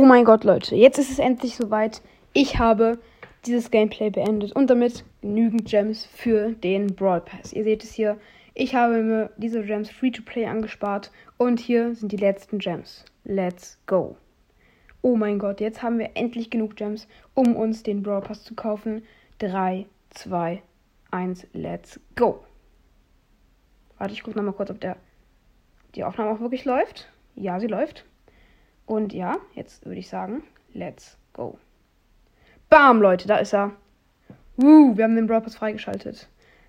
Oh mein Gott, Leute, jetzt ist es endlich soweit. Ich habe dieses Gameplay beendet und damit genügend Gems für den Brawl Pass. Ihr seht es hier. Ich habe mir diese Gems free to play angespart und hier sind die letzten Gems. Let's go. Oh mein Gott, jetzt haben wir endlich genug Gems, um uns den Brawl Pass zu kaufen. 3, 2, 1, let's go. Warte, ich gucke nochmal kurz, ob der die Aufnahme auch wirklich läuft. Ja, sie läuft. Und ja, jetzt würde ich sagen, let's go. Bam, Leute, da ist er. Woo, wir haben den Brawl Pass freigeschaltet.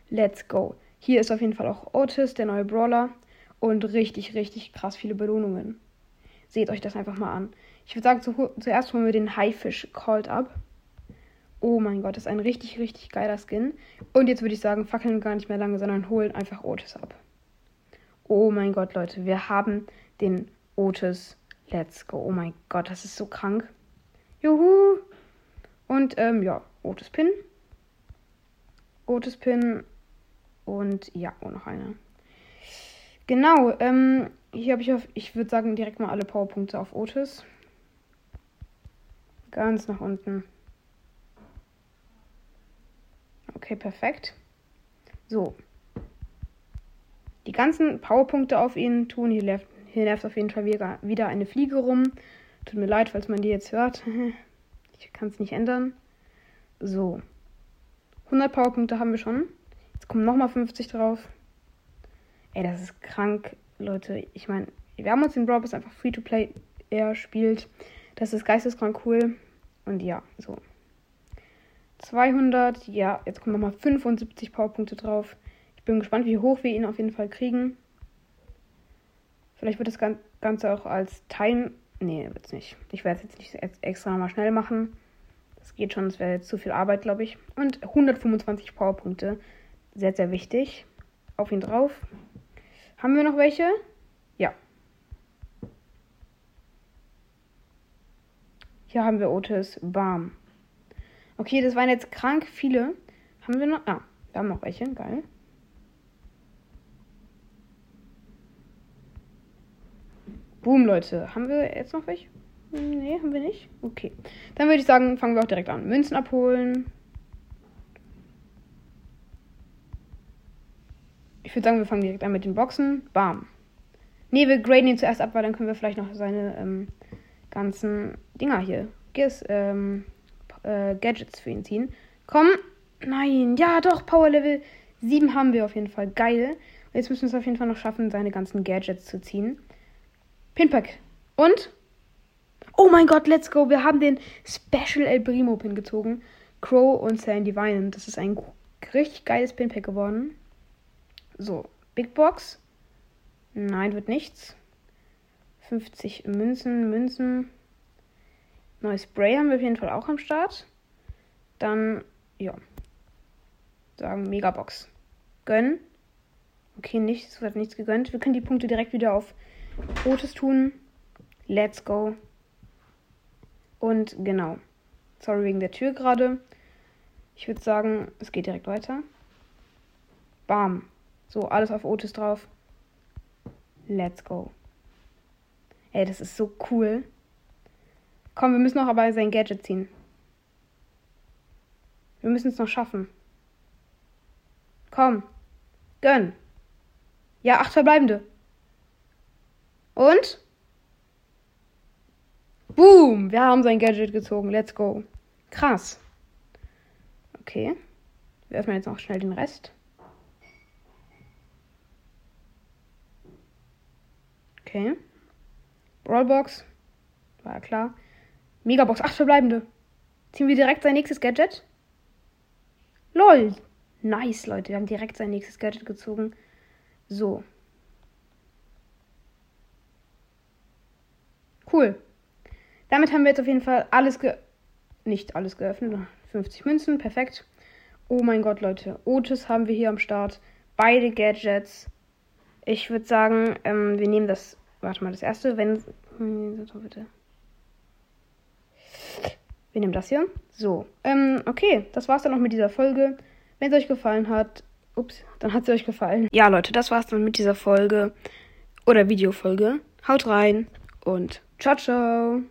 Let's go. Hier ist auf jeden Fall auch Otis, der neue Brawler. Und richtig, richtig krass viele Belohnungen. Seht euch das einfach mal an. Ich würde sagen, zu, zuerst holen wir den Haifisch Called Up. Oh mein Gott, das ist ein richtig, richtig geiler Skin. Und jetzt würde ich sagen, fackeln gar nicht mehr lange, sondern holen einfach Otis ab. Oh mein Gott, Leute, wir haben den Otis. Let's go. Oh mein Gott, das ist so krank. Juhu. Und ähm, ja, Otis Pin. Otis Pin. Und ja, oh, noch eine. Genau, ähm, hier habe ich auf, ich würde sagen, direkt mal alle Powerpunkte auf Otis. Ganz nach unten. Okay, perfekt. So. Die ganzen Powerpunkte auf ihn tun. Hier hier läuft auf jeden Fall wieder, eine Fliege rum. Tut mir leid, falls man die jetzt hört. Ich kann es nicht ändern. So. 100 Powerpunkte haben wir schon. Jetzt kommen nochmal 50 drauf. Ey, das ist krank, Leute. Ich meine, wir haben uns den Brawl einfach Free-to-Play erspielt. Das ist geisteskrank cool. Und ja, so. 200, ja, jetzt kommen nochmal 75 Powerpunkte drauf. Ich bin gespannt, wie hoch wir ihn auf jeden Fall kriegen. Vielleicht wird das Ganze auch als Time. Nee, wird's nicht. Ich werde es jetzt nicht extra nochmal schnell machen. Das geht schon, das wäre jetzt zu viel Arbeit, glaube ich. Und 125 Powerpunkte. Sehr, sehr wichtig. Auf ihn drauf. Haben wir noch welche? Ja. Hier haben wir Otis. Bam. Okay, das waren jetzt krank viele. Haben wir noch? Ah, wir haben noch welche. Geil. Boom, Leute. Haben wir jetzt noch welche? Nee, haben wir nicht. Okay. Dann würde ich sagen, fangen wir auch direkt an. Münzen abholen. Ich würde sagen, wir fangen direkt an mit den Boxen. Bam. Nee, wir graden ihn zuerst ab, weil dann können wir vielleicht noch seine ähm, ganzen Dinger hier. Gis, ähm, äh, Gadgets für ihn ziehen. Komm. Nein. Ja, doch. Power Level 7 haben wir auf jeden Fall. Geil. Jetzt müssen wir es auf jeden Fall noch schaffen, seine ganzen Gadgets zu ziehen. Pinpack. Und? Oh mein Gott, let's go. Wir haben den Special El Primo Pin gezogen. Crow und Sandy Weinen. Das ist ein richtig geiles Pinpack geworden. So, Big Box. Nein, wird nichts. 50 Münzen, Münzen. Neues Spray haben wir auf jeden Fall auch am Start. Dann, ja. Sagen Megabox. Gönnen. Okay, nichts, wird nichts gegönnt. Wir können die Punkte direkt wieder auf Rotes tun. Let's go. Und genau. Sorry wegen der Tür gerade. Ich würde sagen, es geht direkt weiter. Bam. So, alles auf Otis drauf. Let's go. Ey, das ist so cool. Komm, wir müssen noch aber sein Gadget ziehen. Wir müssen es noch schaffen. Komm. Gönn. Ja, acht verbleibende. Und? Boom! Wir haben sein Gadget gezogen. Let's go. Krass. Okay. Wir öffnen jetzt noch schnell den Rest. Okay. Brawlbox. War klar. Megabox, acht verbleibende. Ziehen wir direkt sein nächstes Gadget? LOL. Nice, Leute. Wir haben direkt sein nächstes Gadget gezogen. So. Cool. Damit haben wir jetzt auf jeden Fall alles ge... Nicht alles geöffnet. 50 Münzen, perfekt. Oh mein Gott, Leute. Otis haben wir hier am Start. Beide Gadgets. Ich würde sagen, ähm, wir nehmen das... Warte mal, das erste, wenn... Bitte. Wir nehmen das hier. So. Ähm, okay, das war's dann noch mit dieser Folge. Wenn es euch gefallen hat, ups, dann hat es euch gefallen. Ja, Leute, das war's dann mit dieser Folge oder Videofolge. Haut rein und ciao, ciao.